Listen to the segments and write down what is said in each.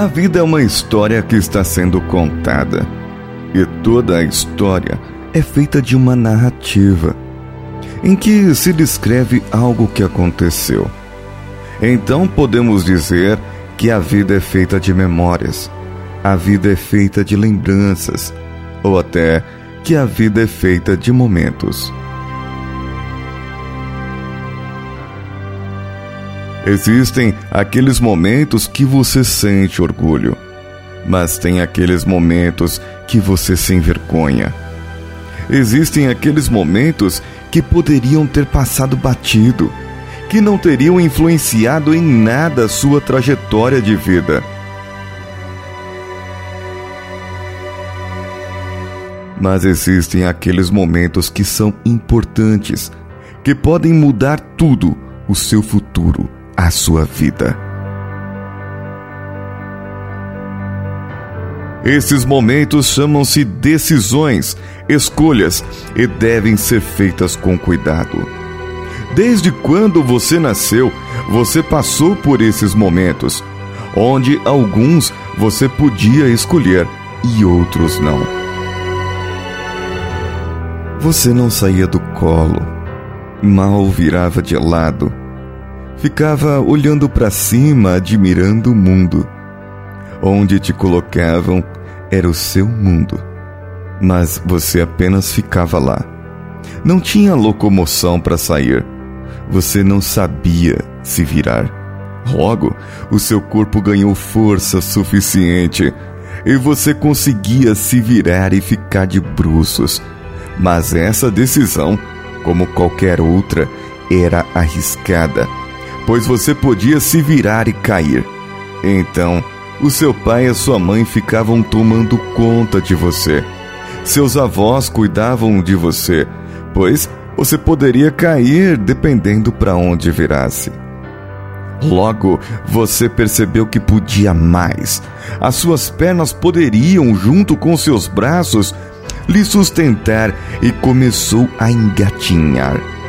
A vida é uma história que está sendo contada. E toda a história é feita de uma narrativa em que se descreve algo que aconteceu. Então podemos dizer que a vida é feita de memórias, a vida é feita de lembranças, ou até que a vida é feita de momentos. Existem aqueles momentos que você sente orgulho, mas tem aqueles momentos que você se envergonha. Existem aqueles momentos que poderiam ter passado batido, que não teriam influenciado em nada a sua trajetória de vida. Mas existem aqueles momentos que são importantes, que podem mudar tudo, o seu futuro a sua vida. Esses momentos chamam-se decisões, escolhas e devem ser feitas com cuidado. Desde quando você nasceu, você passou por esses momentos, onde alguns você podia escolher e outros não. Você não saía do colo, mal virava de lado, ficava olhando para cima, admirando o mundo. Onde te colocavam era o seu mundo, mas você apenas ficava lá. Não tinha locomoção para sair. Você não sabia se virar. Logo, o seu corpo ganhou força suficiente e você conseguia se virar e ficar de bruços. Mas essa decisão, como qualquer outra, era arriscada pois você podia se virar e cair. Então, o seu pai e a sua mãe ficavam tomando conta de você. Seus avós cuidavam de você, pois você poderia cair dependendo para onde virasse. Logo, você percebeu que podia mais. As suas pernas poderiam, junto com seus braços, lhe sustentar e começou a engatinhar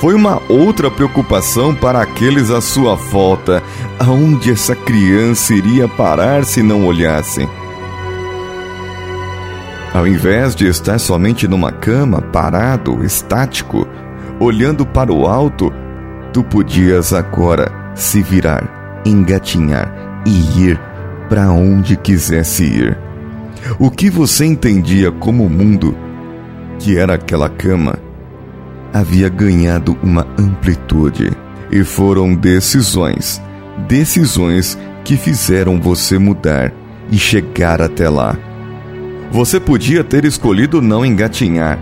foi uma outra preocupação para aqueles à sua volta, aonde essa criança iria parar se não olhassem. Ao invés de estar somente numa cama, parado, estático, olhando para o alto, tu podias agora se virar, engatinhar e ir para onde quisesse ir. O que você entendia como mundo, que era aquela cama, havia ganhado uma amplitude. E foram decisões, decisões que fizeram você mudar e chegar até lá. Você podia ter escolhido não engatinhar,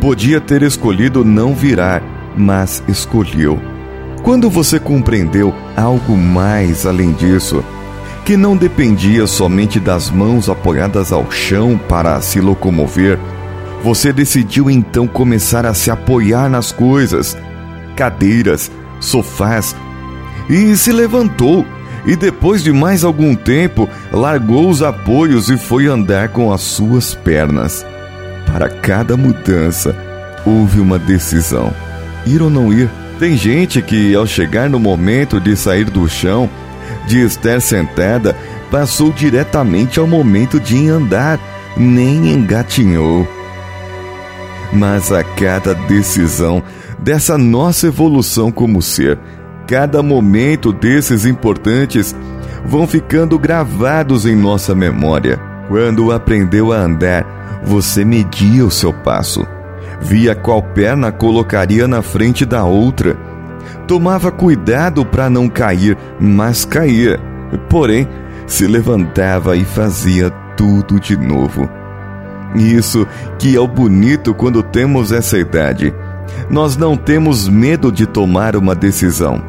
podia ter escolhido não virar, mas escolheu. Quando você compreendeu algo mais além disso, que não dependia somente das mãos apoiadas ao chão para se locomover, você decidiu então começar a se apoiar nas coisas, cadeiras, sofás, e se levantou. E depois de mais algum tempo, largou os apoios e foi andar com as suas pernas. Para cada mudança, houve uma decisão: ir ou não ir. Tem gente que, ao chegar no momento de sair do chão, de estar sentada, passou diretamente ao momento de andar, nem engatinhou mas a cada decisão dessa nossa evolução como ser, cada momento desses importantes vão ficando gravados em nossa memória. Quando aprendeu a andar, você media o seu passo, via qual perna colocaria na frente da outra. Tomava cuidado para não cair, mas caía. Porém, se levantava e fazia tudo de novo. Isso que é o bonito quando temos essa idade. Nós não temos medo de tomar uma decisão,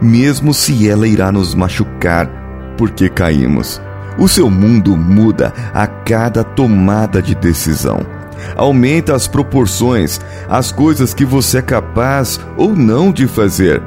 mesmo se ela irá nos machucar, porque caímos. O seu mundo muda a cada tomada de decisão. Aumenta as proporções, as coisas que você é capaz ou não de fazer,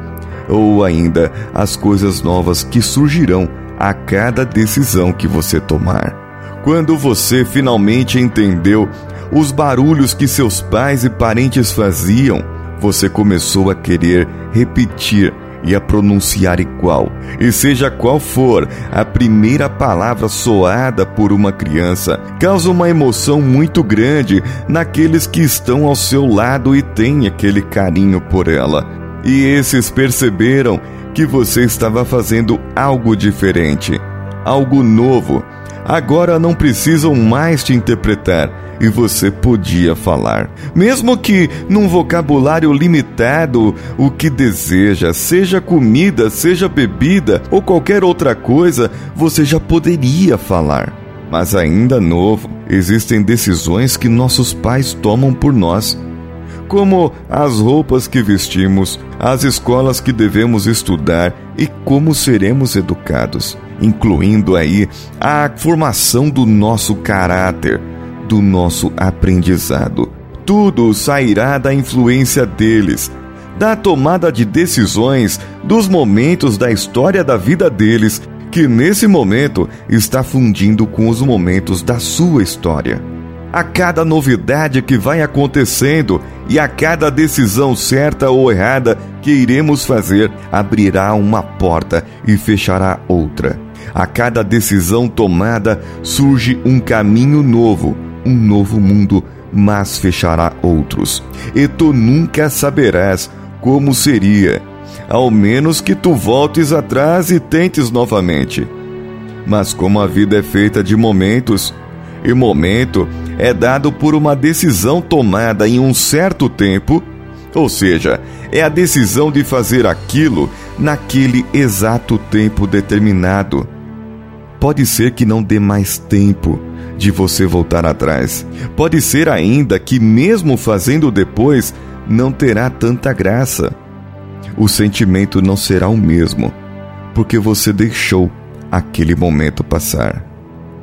ou ainda as coisas novas que surgirão a cada decisão que você tomar. Quando você finalmente entendeu os barulhos que seus pais e parentes faziam, você começou a querer repetir e a pronunciar igual. E seja qual for a primeira palavra soada por uma criança, causa uma emoção muito grande naqueles que estão ao seu lado e têm aquele carinho por ela. E esses perceberam que você estava fazendo algo diferente, algo novo. Agora não precisam mais te interpretar e você podia falar. Mesmo que num vocabulário limitado, o que deseja, seja comida, seja bebida ou qualquer outra coisa, você já poderia falar. Mas ainda novo, existem decisões que nossos pais tomam por nós como as roupas que vestimos, as escolas que devemos estudar e como seremos educados, incluindo aí a formação do nosso caráter, do nosso aprendizado. Tudo sairá da influência deles, da tomada de decisões, dos momentos da história da vida deles, que nesse momento está fundindo com os momentos da sua história. A cada novidade que vai acontecendo e a cada decisão certa ou errada que iremos fazer, abrirá uma porta e fechará outra. A cada decisão tomada surge um caminho novo um novo mundo, mas fechará outros. E tu nunca saberás como seria, ao menos que tu voltes atrás e tentes novamente. Mas como a vida é feita de momentos, e momento é dado por uma decisão tomada em um certo tempo, ou seja, é a decisão de fazer aquilo naquele exato tempo determinado. Pode ser que não dê mais tempo, de você voltar atrás. Pode ser ainda que, mesmo fazendo depois, não terá tanta graça. O sentimento não será o mesmo, porque você deixou aquele momento passar.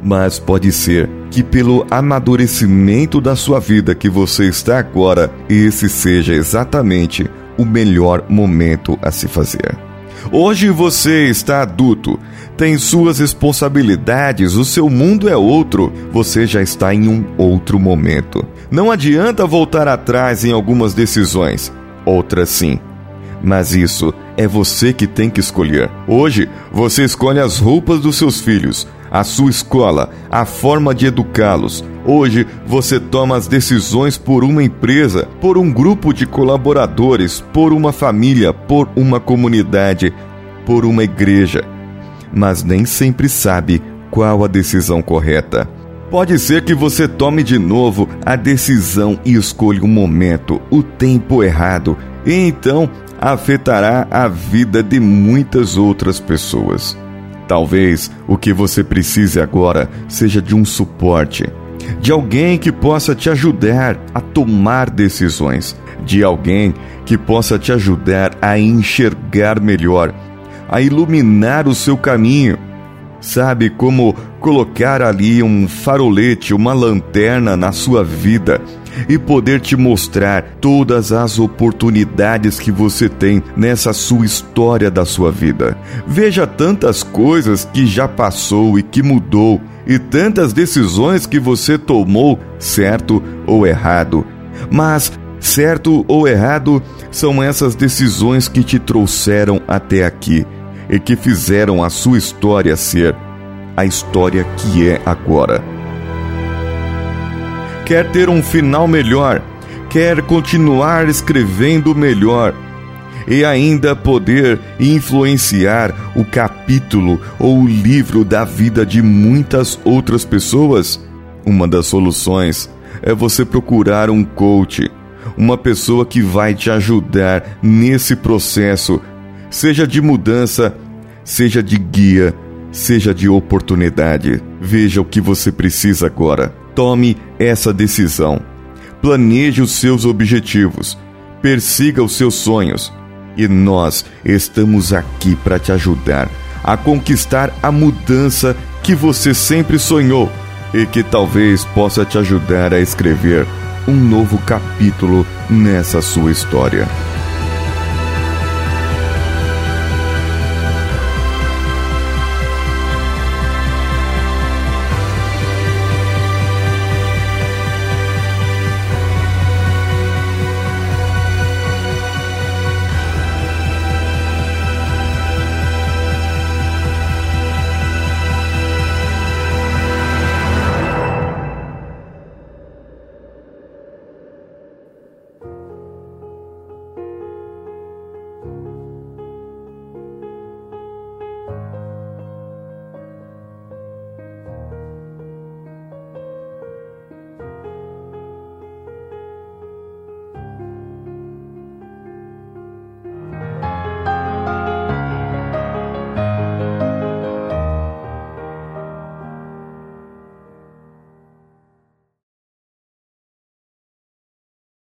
Mas pode ser que, pelo amadurecimento da sua vida que você está agora, esse seja exatamente o melhor momento a se fazer. Hoje você está adulto, tem suas responsabilidades, o seu mundo é outro, você já está em um outro momento. Não adianta voltar atrás em algumas decisões, outras sim. Mas isso é você que tem que escolher. Hoje, você escolhe as roupas dos seus filhos, a sua escola, a forma de educá-los. Hoje você toma as decisões por uma empresa, por um grupo de colaboradores, por uma família, por uma comunidade, por uma igreja. Mas nem sempre sabe qual a decisão correta. Pode ser que você tome de novo a decisão e escolha o momento, o tempo errado, e então afetará a vida de muitas outras pessoas. Talvez o que você precise agora seja de um suporte, de alguém que possa te ajudar a tomar decisões, de alguém que possa te ajudar a enxergar melhor, a iluminar o seu caminho. Sabe como colocar ali um farolete, uma lanterna na sua vida e poder te mostrar todas as oportunidades que você tem nessa sua história da sua vida. Veja tantas coisas que já passou e que mudou, e tantas decisões que você tomou, certo ou errado. Mas certo ou errado são essas decisões que te trouxeram até aqui e que fizeram a sua história ser a história que é agora. Quer ter um final melhor, quer continuar escrevendo melhor e ainda poder influenciar o capítulo ou o livro da vida de muitas outras pessoas? Uma das soluções é você procurar um coach, uma pessoa que vai te ajudar nesse processo, seja de mudança, seja de guia seja de oportunidade. Veja o que você precisa agora. Tome essa decisão. Planeje os seus objetivos. Persiga os seus sonhos. E nós estamos aqui para te ajudar a conquistar a mudança que você sempre sonhou e que talvez possa te ajudar a escrever um novo capítulo nessa sua história.